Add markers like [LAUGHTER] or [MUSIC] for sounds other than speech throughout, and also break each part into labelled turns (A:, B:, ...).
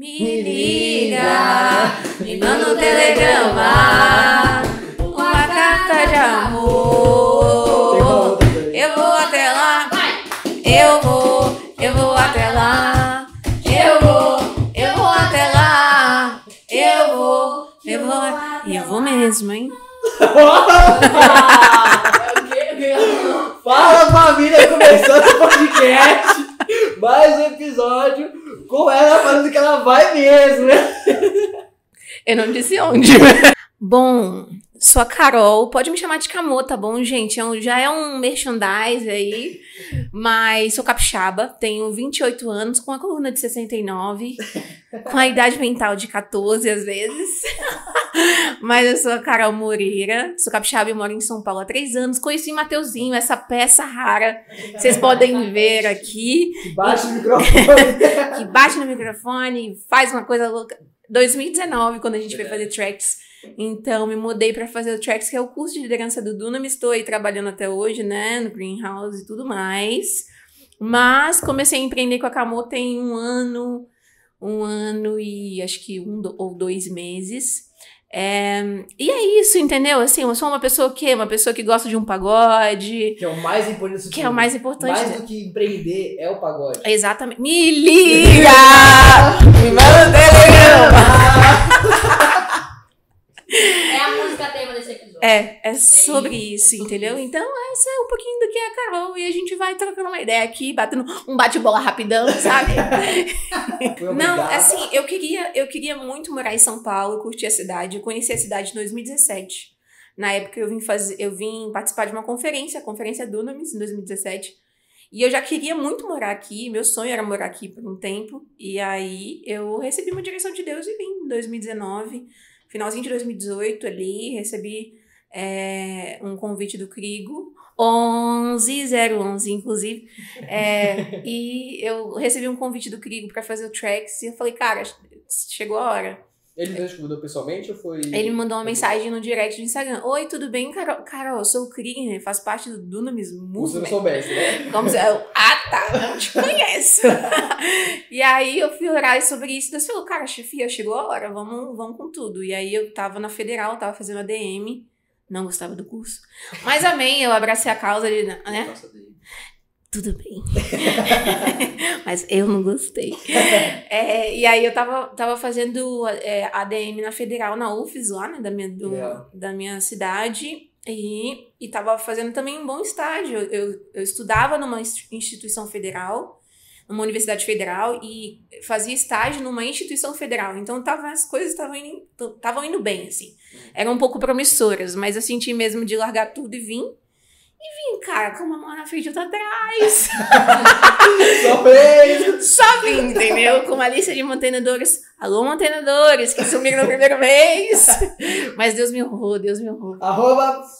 A: Me liga, me manda um telegrama, uma carta de amor. Eu vou até lá, eu vou, eu vou até lá, eu vou, eu vou até lá, eu vou, eu vou, e eu vou mesmo, hein?
B: Fala família, começando o podcast. Mais um episódio com ela falando que ela vai mesmo, né?
A: Eu não disse onde. [LAUGHS] bom, sou a Carol. Pode me chamar de Camô, tá bom, gente? É um- já é um merchandise aí. Mas sou capixaba. Tenho 28 anos, com a coluna de 69. com a idade mental de 14, às vezes. Mas eu sou a Carol Moreira. Sou capixaba e moro em São Paulo há três anos. Conheci Mateuzinho, essa peça rara. Vocês podem ver aqui
B: Baixa o [LAUGHS] microfone.
A: que bate no microfone, faz uma coisa louca. 2019, quando a gente foi fazer tracks. Então, me mudei para fazer o tracks, que é o curso de liderança do Duna. Me estou aí trabalhando até hoje, né? No Greenhouse e tudo mais. Mas comecei a empreender com a Camo tem um ano, um ano e acho que um ou dois meses. É, e é isso, entendeu? Assim, eu sou uma pessoa que uma pessoa que gosta de um pagode,
B: Que é o mais importante
A: que é o mais importante.
B: Mais do que empreender é o pagode.
A: Exatamente. Me liga! Me manda um telegrama!
C: É a música tema desse episódio.
A: É, é sobre isso, entendeu? Então, essa é um pouquinho do que é a Carol. E a gente vai trocando uma ideia aqui, batendo um bate-bola rapidão, [LAUGHS] sabe? Não, assim, eu queria, eu queria muito morar em São Paulo, curtir a cidade. Eu conheci a cidade em 2017. Na época eu vim fazer, eu vim participar de uma conferência, a conferência Dunamis, em 2017. E eu já queria muito morar aqui, meu sonho era morar aqui por um tempo. E aí eu recebi uma direção de Deus e vim em 2019, finalzinho de 2018 ali, recebi é, um convite do Crigo, 11011, inclusive. É, [LAUGHS] e eu recebi um convite do Crigo pra fazer o tracks e eu falei, cara, chegou a hora.
B: Ele mesmo te mudou pessoalmente ou foi.
A: Ele me mandou uma mensagem no direct do Instagram. Oi, tudo bem, Carol? Carol, eu sou o Krieg, né? faço parte do Dunamis
B: Como se não
A: Movement.
B: soubesse, né?
A: Como se eu, ah, tá, não te conheço. [LAUGHS] e aí eu fui orar sobre isso. Deus falou, cara, chefia, chegou a hora, vamos, vamos com tudo. E aí eu tava na federal, tava fazendo ADM, não gostava do curso. Mas amém, eu abracei a causa ali, né? Tudo bem. [LAUGHS] Mas eu não gostei. É, e aí eu tava, tava fazendo é, ADM na Federal, na UFES lá, né, da minha, do-
B: Legal.
A: da minha cidade. E, e tava fazendo também um bom estágio. Eu, eu, estudava numa ins- instituição federal, numa universidade federal, e fazia estágio numa instituição federal. Então tava, as coisas estavam indo, estavam indo bem, assim. Eram um pouco promissoras, mas eu senti mesmo de largar tudo e vim. E vim, cara, com uma mão na frente e outra atrás. [LAUGHS]
B: Surpresa!
A: Só vim, entendeu? Com uma lista de mantenedores. Alô, mantenedores, que sumiram no primeiro mês. [LAUGHS] Mas Deus me honrou, Deus me honrou.
B: Arroba. [LAUGHS]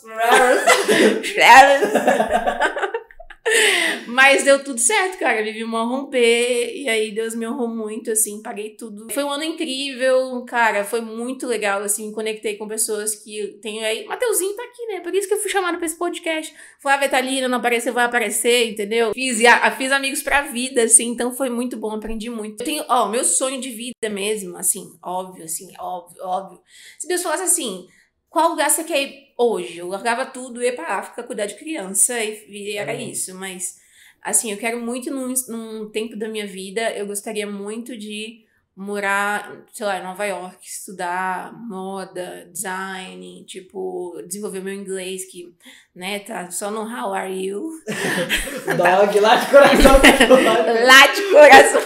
A: Mas deu tudo certo, cara. Vivi uma romper e aí Deus me honrou muito, assim, paguei tudo. Foi um ano incrível, cara. Foi muito legal, assim. Conectei com pessoas que tenho aí. Mateuzinho tá aqui, né? Por isso que eu fui chamada pra esse podcast. Flávia tá ali, não apareceu, vai aparecer, entendeu? Fiz, a- fiz amigos pra vida, assim. Então foi muito bom, aprendi muito. Eu tenho, ó, meu sonho de vida mesmo, assim, óbvio, assim, óbvio, óbvio. Se Deus falasse assim. Qual lugar você quer ir hoje? Eu largava tudo, ia pra África cuidar de criança e, e era isso. Mas, assim, eu quero muito num, num tempo da minha vida, eu gostaria muito de morar, sei lá, em Nova York, estudar moda, design, tipo, desenvolver meu inglês, que, né, tá só no How are you? [LAUGHS] [LAUGHS]
B: Dog lá de coração. [LAUGHS]
A: Lá de coração.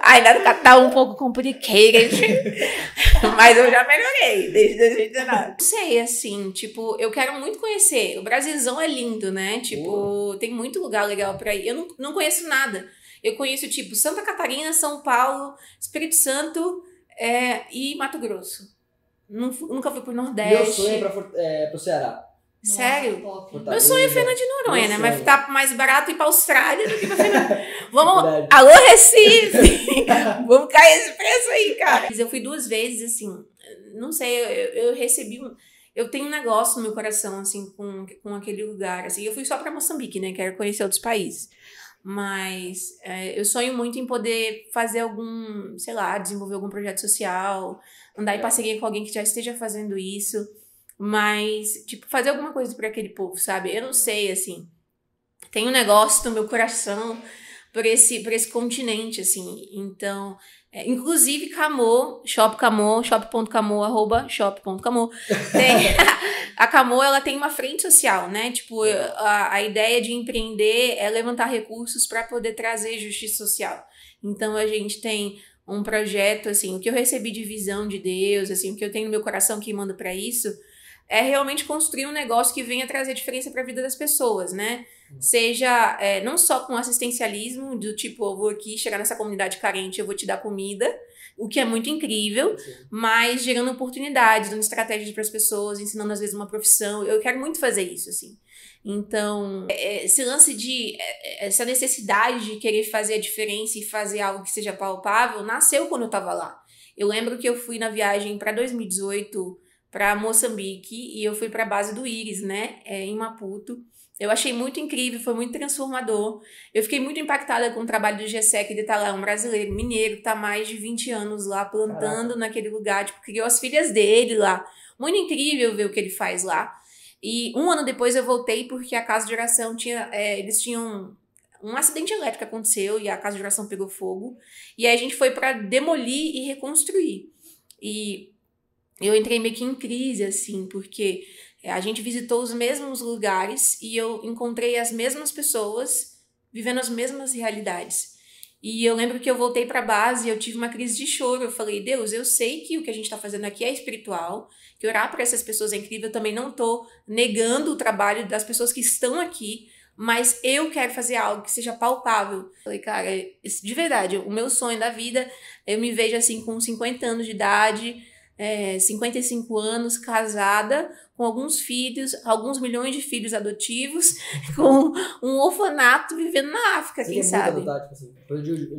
A: Ainda tá um pouco complicated. [LAUGHS] Mas eu já melhorei desde 2019. Não sei, assim, tipo, eu quero muito conhecer. O Brasilzão é lindo, né? Tipo, tem muito lugar legal pra ir. Eu não, não conheço nada. Eu conheço, tipo, Santa Catarina, São Paulo, Espírito Santo é, e Mato Grosso. Nunca fui pro Nordeste.
B: Meu sonho é, pra, é pro Ceará.
A: Sério?
B: Fortaleza.
A: Meu sonho é Fernando de Noronha,
B: Meu
A: né? Mas tá mais barato ir pra Austrália do que pra Fernando. [LAUGHS] Vamos.
B: Verdade.
A: Alô, Recife! [LAUGHS] Vamos cair esse preço aí, cara. Eu fui duas vezes, assim, não sei, eu, eu recebi. um- Eu tenho um negócio no meu coração, assim, com, com aquele lugar. Assim, eu fui só pra Moçambique, né? Quero conhecer outros países. Mas é, eu sonho muito em poder fazer algum, sei lá, desenvolver algum projeto social, andar em parceria com alguém que já esteja fazendo isso. Mas, tipo, fazer alguma coisa para aquele povo, sabe? Eu não sei, assim. Tem um negócio no meu coração por esse, por esse continente, assim. Então, é, inclusive Camô, Shop Camô, shop.camô, arroba shop.camô. [LAUGHS] a Camô, ela tem uma frente social, né? Tipo, a, a ideia de empreender é levantar recursos para poder trazer justiça social. Então, a gente tem um projeto, assim, o que eu recebi de visão de Deus, assim, o que eu tenho no meu coração que manda para isso, é realmente construir um negócio que venha trazer diferença para a vida das pessoas, né? Seja é, não só com assistencialismo, do tipo, eu vou aqui chegar nessa comunidade carente, eu vou te dar comida, o que é muito incrível, Sim. mas gerando oportunidades, dando estratégias para as pessoas, ensinando às vezes uma profissão. Eu quero muito fazer isso, assim. Então, é, esse lance de. É, essa necessidade de querer fazer a diferença e fazer algo que seja palpável nasceu quando eu estava lá. Eu lembro que eu fui na viagem para 2018 para Moçambique e eu fui para a base do Íris, né, é, em Maputo. Eu achei muito incrível, foi muito transformador. Eu fiquei muito impactada com o trabalho do GSEC de estar lá, um brasileiro, mineiro, está mais de 20 anos lá plantando Caraca. naquele lugar, tipo, criou as filhas dele lá. Muito incrível ver o que ele faz lá. E um ano depois eu voltei porque a casa de oração tinha. É, eles tinham. Um acidente elétrico aconteceu e a casa de oração pegou fogo. E aí a gente foi para demolir e reconstruir. E eu entrei meio que em crise, assim, porque é, a gente visitou os mesmos lugares e eu encontrei as mesmas pessoas vivendo as mesmas realidades. E eu lembro que eu voltei para a base e eu tive uma crise de choro. Eu falei, Deus, eu sei que o que a gente está fazendo aqui é espiritual, que orar por essas pessoas é incrível. Eu também não estou negando o trabalho das pessoas que estão aqui, mas eu quero fazer algo que seja palpável. Eu falei, cara, de verdade, o meu sonho da vida, eu me vejo assim com 50 anos de idade, é, 55 anos, casada, com alguns filhos, alguns milhões de filhos adotivos, [LAUGHS] com um orfanato vivendo na África, Você quem sabe. Adotar, tipo assim,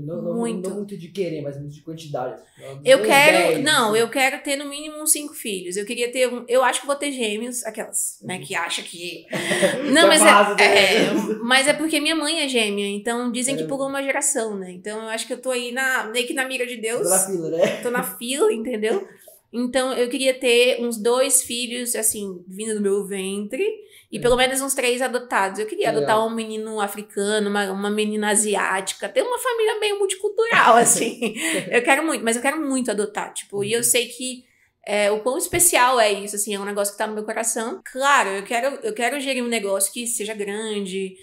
B: não, não, muito. não muito de querer, mas muito de quantidade.
A: Eu quero, 10, não, assim. eu quero ter no mínimo uns cinco filhos. Eu queria ter, um, eu acho que vou ter gêmeos, aquelas, né, que acha que... [LAUGHS] Não, mas é, é, mas é porque minha mãe é gêmea, então dizem é. que pulou uma geração, né? Então eu acho que eu tô aí na, meio que na mira de Deus. Tô
B: na fila, né?
A: Tô na fila, entendeu? [LAUGHS] Então, eu queria ter uns dois filhos, assim, vindo do meu ventre. E é. pelo menos uns três adotados. Eu queria adotar um menino africano, uma, uma menina asiática, ter uma família meio multicultural, [LAUGHS] assim. eu quero muito, mas eu quero muito adotar, tipo, e eu uhum. sei que é, o quão especial é isso, assim, é um negócio que tá no meu coração. Claro, eu quero, eu quero gerir um negócio que seja grande,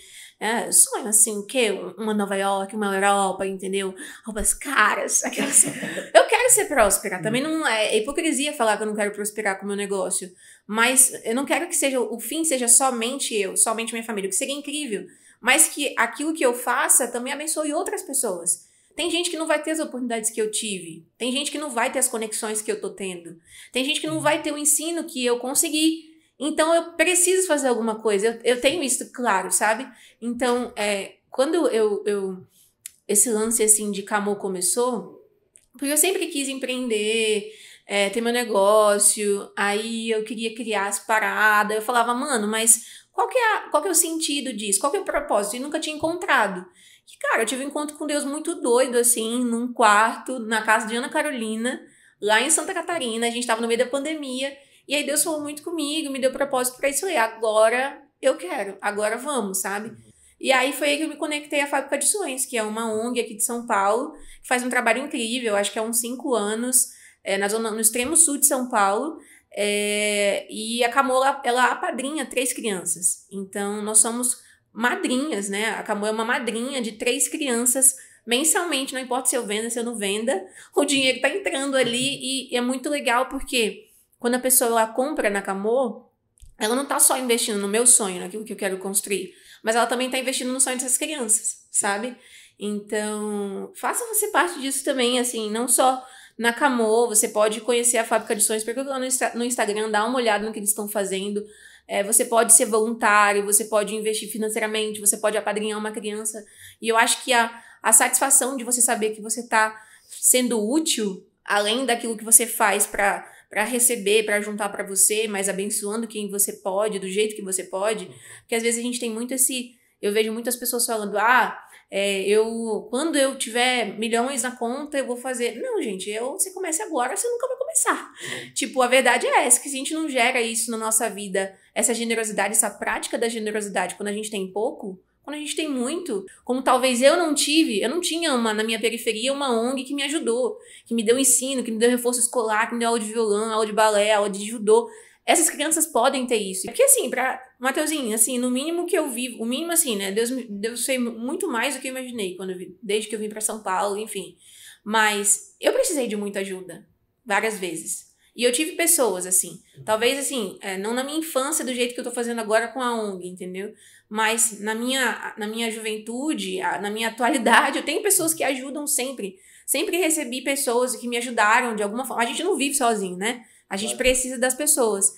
A: é, sonho assim, o quê? Uma Nova York, uma Europa, entendeu? Roupas caras, [LAUGHS] aquelas. eu quero ser próspera. Também não é, é hipocrisia falar que eu não quero prosperar com o meu negócio. Mas eu não quero que seja o fim seja somente eu, somente minha família, o que seria incrível. Mas que aquilo que eu faça também abençoe outras pessoas. Tem gente que não vai ter as oportunidades que eu tive. Tem gente que não vai ter as conexões que eu tô tendo. Tem gente que não vai ter o ensino que eu consegui. Então eu preciso fazer alguma coisa. Eu, eu tenho isso claro, sabe? Então, é, quando eu, eu. Esse lance assim de Camô começou, porque eu sempre quis empreender, é, ter meu negócio, aí eu queria criar as paradas. Eu falava, mano, mas qual que, é a, qual que é o sentido disso? Qual que é o propósito? E nunca tinha encontrado. E, cara, eu tive um encontro com Deus muito doido, assim, num quarto, na casa de Ana Carolina, lá em Santa Catarina. A gente tava no meio da pandemia. E aí Deus falou muito comigo, me deu propósito para isso. falei, agora eu quero, agora vamos, sabe? E aí foi aí que eu me conectei à Fábrica de Sonhos, que é uma ONG aqui de São Paulo, que faz um trabalho incrível, acho que há uns cinco anos, é, na zona, no extremo sul de São Paulo. É, e a Camola, ela apadrinha três crianças. Então, nós somos madrinhas, né? A Camola é uma madrinha de três crianças mensalmente, não importa se eu venda, se eu não venda, [LAUGHS] o dinheiro tá entrando ali e, e é muito legal porque quando a pessoa compra na Camô, ela não tá só investindo no meu sonho, naquilo que eu quero construir, mas ela também tá investindo no sonho dessas crianças, sabe? Então, faça você parte disso também, assim, não só na Camô, você pode conhecer a Fábrica de Sonhos, pergunta lá no, no Instagram, dá uma olhada no que eles estão fazendo. É, você pode ser voluntário, você pode investir financeiramente, você pode apadrinhar uma criança. E eu acho que a, a satisfação de você saber que você está sendo útil, além daquilo que você faz para para receber, para juntar para você, mas abençoando quem você pode, do jeito que você pode. Porque às vezes a gente tem muito esse Eu vejo muitas pessoas falando, ah, é, eu quando eu tiver milhões na conta, eu vou fazer. Não, gente, eu, você comece agora, você nunca vai começar. Tipo, a verdade é essa, que se a gente não gera isso na nossa vida, essa generosidade, essa prática da generosidade, quando a gente tem pouco, quando a gente tem muito, como talvez eu não tive, eu não tinha uma na minha periferia uma ONG que me ajudou, que me deu ensino, que me deu reforço escolar, que me deu aula de violão, aula de balé, aula de judô. Essas crianças podem ter isso. Porque assim, pra Mateuzinho, assim, no mínimo que eu vivo, o mínimo assim, né? Deus, Deus sei muito mais do que eu imaginei quando eu vi, desde que eu vim para São Paulo, enfim. Mas eu precisei de muita ajuda, várias vezes. E eu tive pessoas, assim, talvez assim, é, não na minha infância do jeito que eu tô fazendo agora com a ONG, entendeu? Mas na minha, na minha juventude, na minha atualidade, eu tenho pessoas que ajudam sempre. Sempre recebi pessoas que me ajudaram de alguma forma. A gente não vive sozinho, né? A gente precisa das pessoas.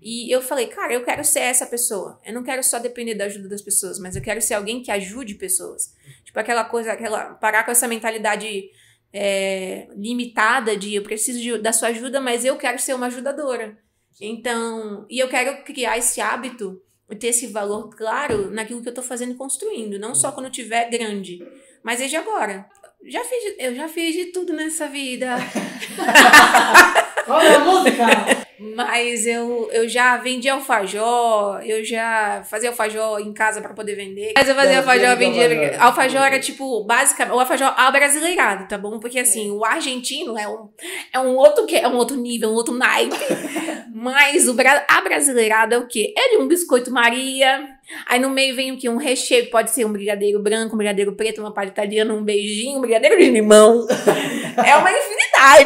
A: E eu falei, cara, eu quero ser essa pessoa. Eu não quero só depender da ajuda das pessoas, mas eu quero ser alguém que ajude pessoas. Tipo aquela coisa, aquela parar com essa mentalidade é, limitada de eu preciso de, da sua ajuda, mas eu quero ser uma ajudadora. Então, e eu quero criar esse hábito, ter esse valor claro naquilo que eu tô fazendo e construindo, não só quando eu tiver grande, mas desde agora. Já fiz, eu já fiz de tudo nessa vida. [LAUGHS]
B: É a música?
A: Mas eu, eu já vendi alfajor, eu já fazia alfajor em casa para poder vender. Mas eu fazia
B: Não,
A: alfajor, vendia.
B: alfajor.
A: Alfajor era tipo, basicamente, o alfajor abrasileirado, tá bom? Porque assim, o argentino é um, é um outro que é um outro nível, um outro naipe. [LAUGHS] Mas o bra- abrasileirado é o quê? Ele é um biscoito Maria. Aí no meio vem o quê? Um recheio, pode ser um brigadeiro branco, um brigadeiro preto, uma palha italiana, um beijinho, um brigadeiro de limão. [LAUGHS] é uma infinidade,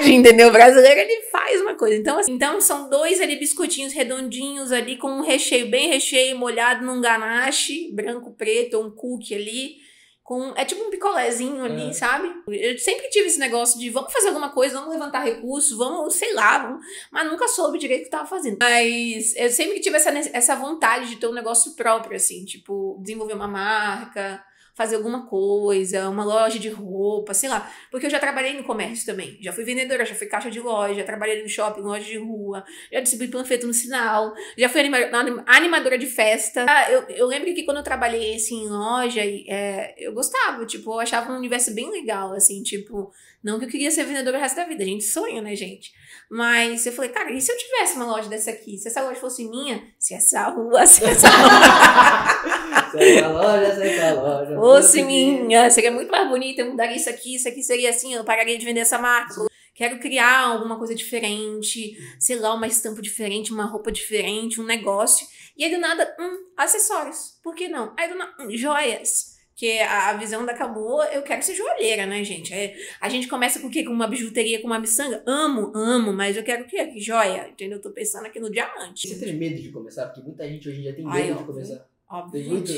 A: entendeu? O brasileiro ele faz uma coisa. Então, assim, então são dois ali biscoitinhos redondinhos ali com um recheio bem recheio, molhado num ganache, branco, preto, um cookie ali. Com, é tipo um picolézinho ali,
B: É.
A: sabe? Eu sempre tive esse negócio de vamos fazer alguma coisa, vamos levantar recursos, vamos, sei lá, vamos, mas nunca soube direito o que tava fazendo. Mas eu sempre tive essa, essa vontade de ter um negócio próprio, assim, tipo, desenvolver uma marca, fazer alguma coisa, uma loja de roupa, sei lá. Porque eu já trabalhei no comércio também. Já fui vendedora, já fui caixa de loja, já trabalhei no shopping, loja de rua, já distribuí panfleto no sinal, já fui anima- anim- animadora de festa. Ah, Eu, eu lembro que quando eu trabalhei, assim, em loja, é, eu gostava, tipo, eu achava um universo bem legal, assim, tipo... Não que eu queria ser vendedora o resto da vida, a gente sonha, né, gente? Mas eu falei, cara, e se eu tivesse uma loja dessa aqui? Se essa loja fosse minha, se essa rua, se essa [LAUGHS]
B: Essa loja, essa loja.
A: fosse minha, seria muito mais bonita, eu mudaria isso aqui, isso aqui seria assim, eu pararia de vender essa marca. Quero criar alguma coisa diferente, sei lá, uma estampa diferente, uma roupa diferente, um negócio. E aí do nada, hum, acessórios. Por que não? Aí do nada, hum, joias. Que a, a visão da Camu, eu quero ser joalheira, né, gente? É, a gente começa com o quê? Com uma bijuteria, com uma miçanga? Amo, amo, mas eu quero o quê? Joia, entendeu? Eu tô pensando aqui no diamante.
B: Você tem medo de começar? Porque muita gente hoje em dia tem medo
A: Ai,
B: de
A: óbvio.
B: começar.
A: Óbvio.
B: Muito.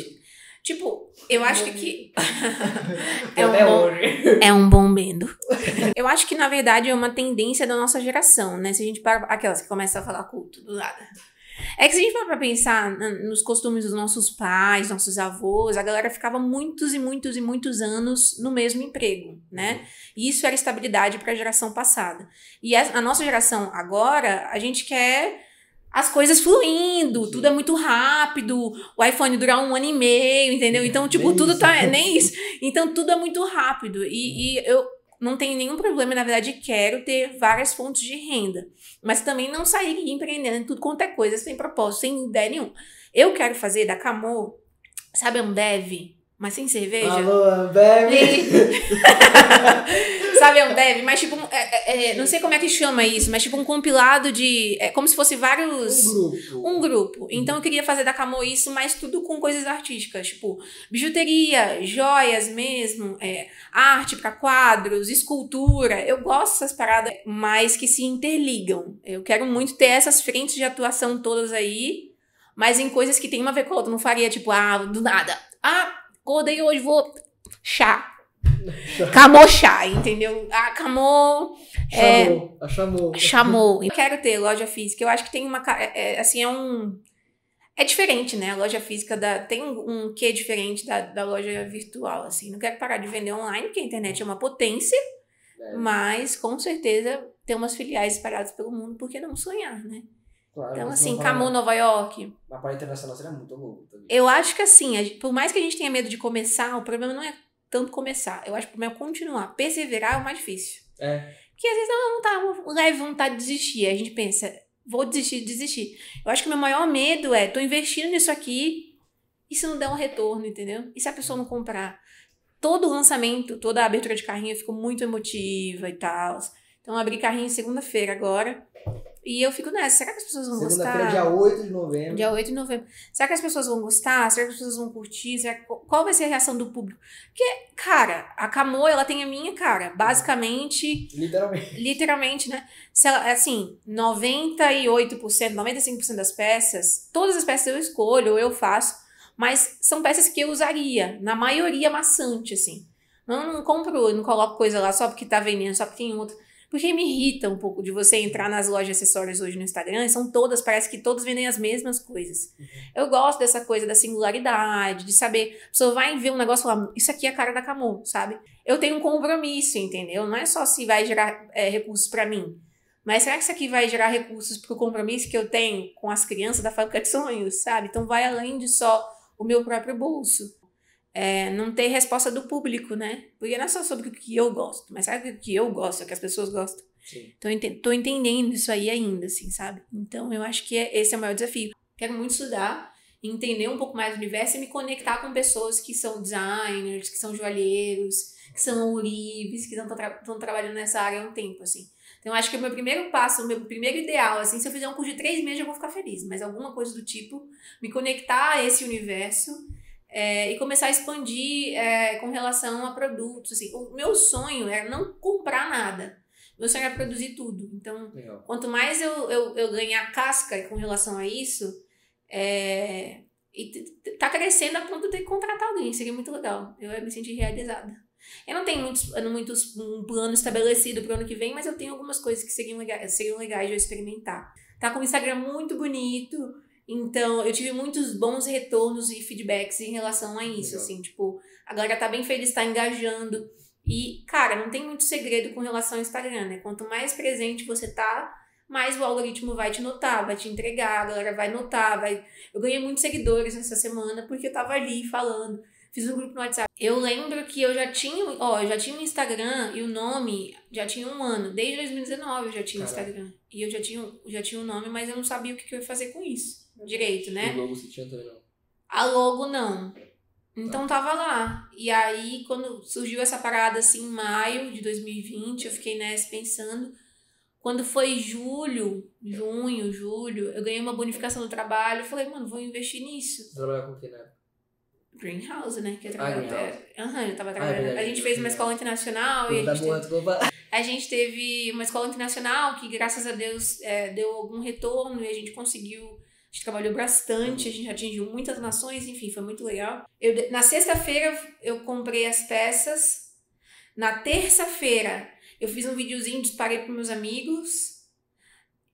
A: Tipo, eu acho que aqui.
B: Tem [LAUGHS]
A: um bom-. É um bom medo. [LAUGHS] Eu acho que, na verdade, é uma tendência da nossa geração, né? Se a gente para. Aquelas que começam a falar culto do nada. É que se a gente for pra pensar nos costumes dos nossos pais, nossos avós, a galera ficava muitos e muitos e muitos anos no mesmo emprego, né? E isso era estabilidade para a geração passada. E a, a nossa geração agora, a gente quer as coisas fluindo,
B: Sim.
A: tudo é muito rápido, o iPhone durar um ano e meio, entendeu? Então, tipo,
B: Nem
A: tudo
B: isso.
A: tá. Nem isso. Então, tudo é muito rápido. E, e eu não tenho nenhum problema, na verdade, quero ter várias fontes de renda. Mas também não sair empreendendo em tudo quanto é coisa, sem propósito, sem ideia nenhuma. Eu quero fazer da Camô, sabe, um dev, mas sem cerveja.
B: Alô, Ambev.
A: E- [LAUGHS] [LAUGHS] Sabe, é um dev, mas tipo, é- é- é, não sei como é que chama isso, mas tipo um compilado de. É como se fosse vários.
B: Um grupo.
A: Um grupo. Então eu queria fazer da Camo isso, mas tudo com coisas artísticas, tipo bijuteria, joias mesmo, é, arte pra quadros, escultura. Eu gosto dessas paradas, mas que se interligam. Eu quero muito ter essas frentes de atuação todas aí, mas em coisas que tem uma a ver com a outra. Não faria tipo, ah, do nada. Ah, acordei hoje, vou. Chá. Camô chá, entendeu? Ah, camô É.
B: Chamou. A chamou.
A: chamou. [LAUGHS] Eu quero ter loja física. Eu acho que tem uma. É, é, assim, é um. É diferente, né? A loja física da, tem um, um quê diferente da, da loja virtual, assim. Não quero parar de vender online, porque a internet é uma potência,
B: É.
A: mas com certeza ter umas filiais espalhadas pelo mundo, por que não sonhar, né?
B: Claro,
A: Então, assim,
B: não vai-
A: Camu, Nova York.
B: Mas para internacional seria muito louco também.
A: Eu acho que assim, gente- por mais que a gente tenha medo de começar, o problema não é tanto começar. Eu acho que o problema é continuar. Perseverar é o mais difícil.
B: É.
A: Porque às vezes não tá uma leve vontade de desistir. A gente pensa, vou desistir, desistir. Eu acho que o meu maior medo é, tô investindo nisso aqui e se não der um retorno, entendeu? E se a pessoa não comprar? Todo lançamento, toda a abertura de carrinho eu fico muito emotiva e tal. Então eu abri carrinho segunda-feira agora. E eu fico nessa, será que as pessoas vão
B: Segunda-feira,
A: gostar?
B: dia 8 de novembro.
A: Dia 8 de novembro. Será que as pessoas vão gostar? Será que as pessoas vão curtir? Será Qual vai ser a reação do público? Porque, cara, a Camo, ela tem a minha cara. Basicamente,
B: Literalmente.
A: literalmente, né? Se ela, assim, 98%, 95% das peças, todas as peças eu escolho, eu faço, mas são peças que eu usaria, na maioria maçante, assim. Não, não compro, não coloco coisa lá só porque tá vendendo, só porque tem outro. Porque me irrita um pouco de você entrar nas lojas de acessórios hoje no Instagram, e são todas, parece que todas vendem as mesmas coisas. Eu gosto dessa coisa da singularidade, de saber, a pessoa vai ver um negócio e falar, isso aqui é a cara da Camon, sabe? Eu tenho um compromisso, entendeu? Não é só se vai gerar é, recursos pra mim. Mas será que isso aqui vai gerar recursos pro compromisso que eu tenho com as crianças da fábrica de sonhos, sabe? Então vai além de só o meu próprio bolso. É, não ter resposta do público, né? Porque não é só sobre o que eu gosto, mas sabe o que eu gosto, é o que as pessoas gostam.
B: Sim.
A: Então, eu ente- tô entendendo isso aí ainda, assim, sabe? Então, eu acho que é- esse é o maior desafio. Quero muito estudar, entender um pouco mais do universo e me conectar com pessoas que são designers, que são joalheiros, que são ourives, que estão tra trabalhando nessa área há um tempo, assim. Então, eu acho que o meu primeiro passo, o meu primeiro ideal, assim, se eu fizer um curso de três meses, eu vou ficar feliz. Mas alguma coisa do tipo, me conectar a esse universo é, e começar a expandir é, com relação a produtos, assim. O meu sonho era não comprar nada. Meu sonho era produzir tudo. Então,
B: Legal.
A: quanto mais eu, eu, eu ganhar casca com relação a isso, é, e tá crescendo a ponto de ter que contratar alguém. Seria muito legal. Eu me sentir realizada. Eu não tenho muitos, muitos um plano estabelecido pro ano que vem, mas eu tenho algumas coisas que seriam legais, seriam legais de eu experimentar. Tá com o Instagram muito bonito, então eu tive muitos bons retornos e feedbacks em relação a isso,
B: Legal.
A: assim, tipo, a galera tá bem feliz, tá engajando. E, cara, não tem muito segredo com relação ao Instagram, né? Quanto mais presente você tá, mais o algoritmo vai te notar, vai te entregar, a galera vai notar, vai... Eu ganhei muitos seguidores essa semana porque eu tava ali falando, fiz um grupo no WhatsApp. Eu lembro que eu já tinha, ó, eu já tinha um Instagram e o nome já tinha um ano, desde 2019 eu já tinha
B: Caraca.
A: Instagram. E eu já tinha, já tinha um nome, mas eu não sabia o que, que eu ia fazer com isso direito, né?
B: O logo você tinha também, não.
A: A logo não. Então tava lá. E aí, quando surgiu essa parada assim em maio de 2020, eu fiquei nessa pensando. Quando foi julho, junho, julho, eu ganhei uma bonificação no trabalho. Eu falei, mano, vou investir nisso.
B: Você trabalhava com o que, né?
A: Greenhouse, né? Que eu
B: Ah,
A: trabalhava até. Aham, eu tava trabalhando.
B: verdade,
A: a gente fez uma escola internacional e a
B: Tá
A: gente, teve,
B: vá-
A: a gente teve uma escola internacional que, graças a Deus, é, deu algum retorno e a gente conseguiu. Gente trabalhou bastante, a gente atingiu muitas nações, enfim, foi muito legal. Eu, na sexta-feira eu comprei as peças. Na terça-feira eu fiz um videozinho, disparei para meus amigos.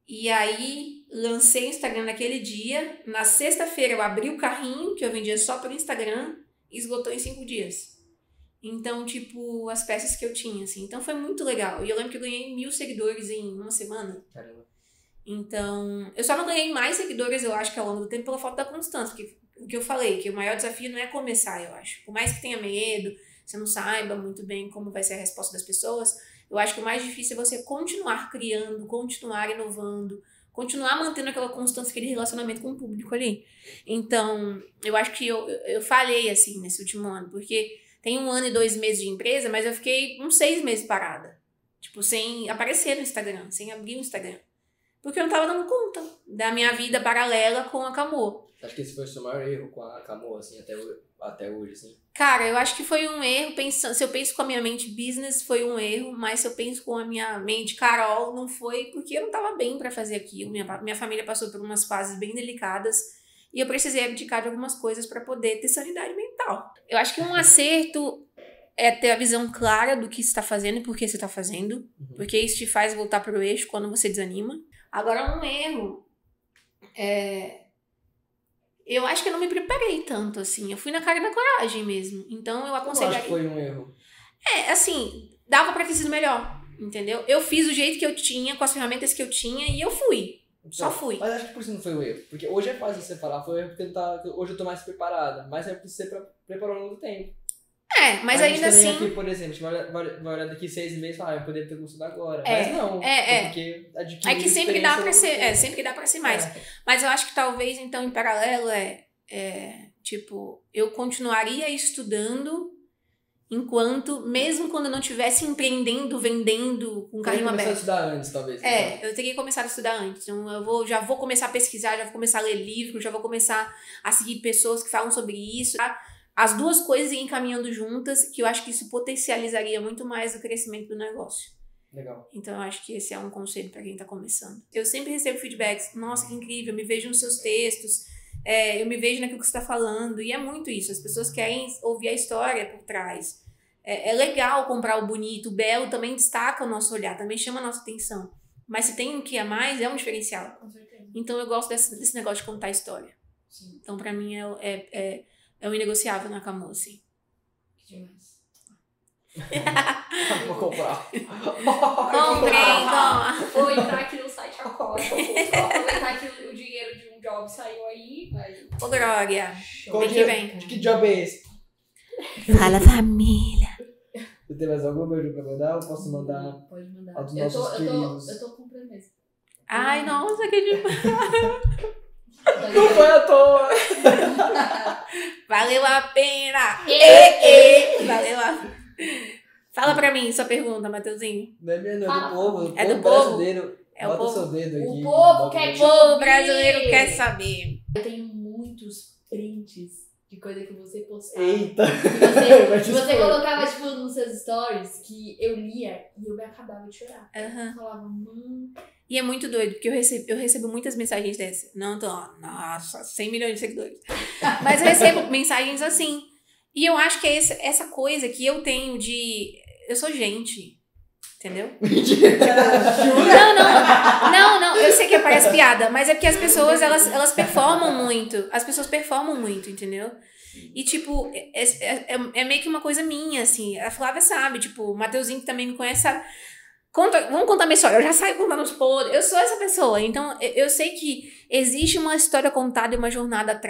A: E aí lancei o Instagram naquele dia. Na sexta-feira eu abri o carrinho, que eu vendia só pelo Instagram, e esgotou em cinco dias. Então, tipo, as peças que eu tinha, assim. Então foi muito legal. E eu lembro que eu ganhei mil seguidores em uma semana.
B: Caramba.
A: Então, eu só não ganhei mais seguidores, eu acho que ao longo do tempo, pela falta da constância. Porque o que eu falei, que o maior desafio não é começar, eu acho. Por mais que tenha medo, você não saiba muito bem como vai ser a resposta das pessoas, eu acho que o mais difícil é você continuar criando, continuar inovando, continuar mantendo aquela constância, aquele relacionamento com o público ali. Então, eu acho que eu, eu falhei, assim, nesse último ano, porque tem um ano e dois meses de empresa, mas eu fiquei uns seis meses parada. Tipo, sem aparecer no Instagram, sem abrir o Instagram. Porque eu não tava dando conta da minha vida paralela com a Camô.
B: Acho que esse foi o seu maior erro com a Camo, assim, até, até hoje, assim.
A: Cara, eu acho que foi um erro pensando. Se eu penso com a minha mente business, foi um erro, mas se eu penso com a minha mente Carol, não foi porque eu não tava bem pra fazer aquilo. Minha, minha família passou por umas fases bem delicadas e eu precisei abdicar de algumas coisas pra poder ter sanidade mental. Eu acho que um acerto é ter a visão clara do que você está fazendo e por que você está fazendo,
B: Uhum.
A: porque isso te faz voltar pro eixo quando você desanima. Agora, um erro é. Eu acho que eu não me preparei tanto assim. Eu fui na cara da coragem mesmo. Então eu
B: Eu acho
A: aconselharia.
B: que foi um erro.
A: É, assim, dava pra ter sido melhor, entendeu? Eu fiz o jeito que eu tinha, com as ferramentas que eu tinha e eu fui. Só fui.
B: Mas acho que por isso não foi o erro. Porque hoje é fácil você falar, foi o erro porque eu tá, hoje eu tô mais preparada. Mas é porque você pre- preparou ao longo do tempo.
A: É, mas
B: a
A: ainda assim.
B: Aqui, por exemplo, a vai, olhar- daqui seis meses e falar, ah, eu poderia ter gostado agora.
A: É,
B: mas não.
A: é, é.
B: Porque
A: É que sempre dá pra ser.
B: experiência
A: É, sempre dá pra ser mais.
B: É.
A: Mas eu acho que talvez, então, em paralelo, é, é tipo, eu continuaria estudando enquanto, mesmo quando eu não estivesse empreendendo, vendendo com
B: Eu
A: carrinho
B: começar a
A: aberto.
B: estudar antes, talvez.
A: É, eu teria começado a estudar antes. Então, eu vou, já vou começar a pesquisar, já vou começar a ler livros, já vou começar a seguir pessoas que falam sobre isso. tá? As duas coisas irem caminhando juntas, que eu acho que isso potencializaria muito mais o crescimento do negócio.
B: Legal.
A: Então, eu acho que esse é um conselho para quem tá começando. Eu sempre recebo feedbacks. Nossa, que incrível, eu me vejo nos seus textos, é, eu me vejo naquilo que você está falando. E é muito isso. As pessoas querem ouvir a história por trás. É, é legal comprar o bonito, o belo também destaca o nosso olhar, também chama a nossa atenção. Mas se tem um que a mais, é um diferencial.
C: Com certeza.
A: Então, eu gosto desse, desse negócio de contar a história.
C: Sim,
A: Então, para mim, é, é, é, um inegociável na Camu, assim.
C: que demais. [LAUGHS]
B: Vou comprar.
A: Comprei, toma.
C: Vou entrar aqui no site agora. Vou aproveitar que o dinheiro de um job saiu aí. aí.
A: Ô, Glória. Vem que
B: dia-
A: vem.
B: De que job é esse?
A: Fala, família.
B: Você tem mais algum beijo pra mandar? Eu posso mandar.
C: Pode mandar.
B: aos
C: Eu tô,
B: nossos
C: eu, tô, eu tô comprando mesmo.
A: Ai, nossa, que demais. [LAUGHS]
B: Não foi à toa! [LAUGHS]
A: Valeu a pena!
C: E,
A: E, Valeu a... Fala pra mim sua pergunta, Mateuzinho.
B: Não é minha, não, é do povo.
A: É do
B: povo
A: povo?
B: brasileiro.
A: É o
B: Bota
A: povo.
B: seu dedo
C: O
B: aqui.
C: povo
B: bota
C: quer
A: O
C: ouvir.
A: brasileiro quer saber.
C: Eu tenho muitos prints de coisa que você postava.
B: Eita!
C: Que você, [LAUGHS] que você colocava, seus stories que eu lia e eu me acabava de chorar.
A: Aham.
C: Eu falava, mano.
A: E é muito doido, porque eu recebo, eu recebo muitas mensagens dessas. Não tô, nossa, 100 milhões de seguidores. [LAUGHS] Mas eu recebo mensagens assim. E eu acho que é esse- essa coisa que eu tenho de. Eu sou gente. Entendeu? [LAUGHS] Não, não. Não, não. Eu sei que parece piada, mas é porque as pessoas, elas, elas performam muito. As pessoas performam muito, entendeu? E, tipo, é, é, é- é meio que uma coisa minha, assim. A Flávia sabe, tipo, o Mateuzinho que também me conhece sabe. Conta, vamos contar minha história. Eu já saio contando os podres. Eu sou essa pessoa. Então, eu, eu sei que existe uma história contada e uma jornada atrás.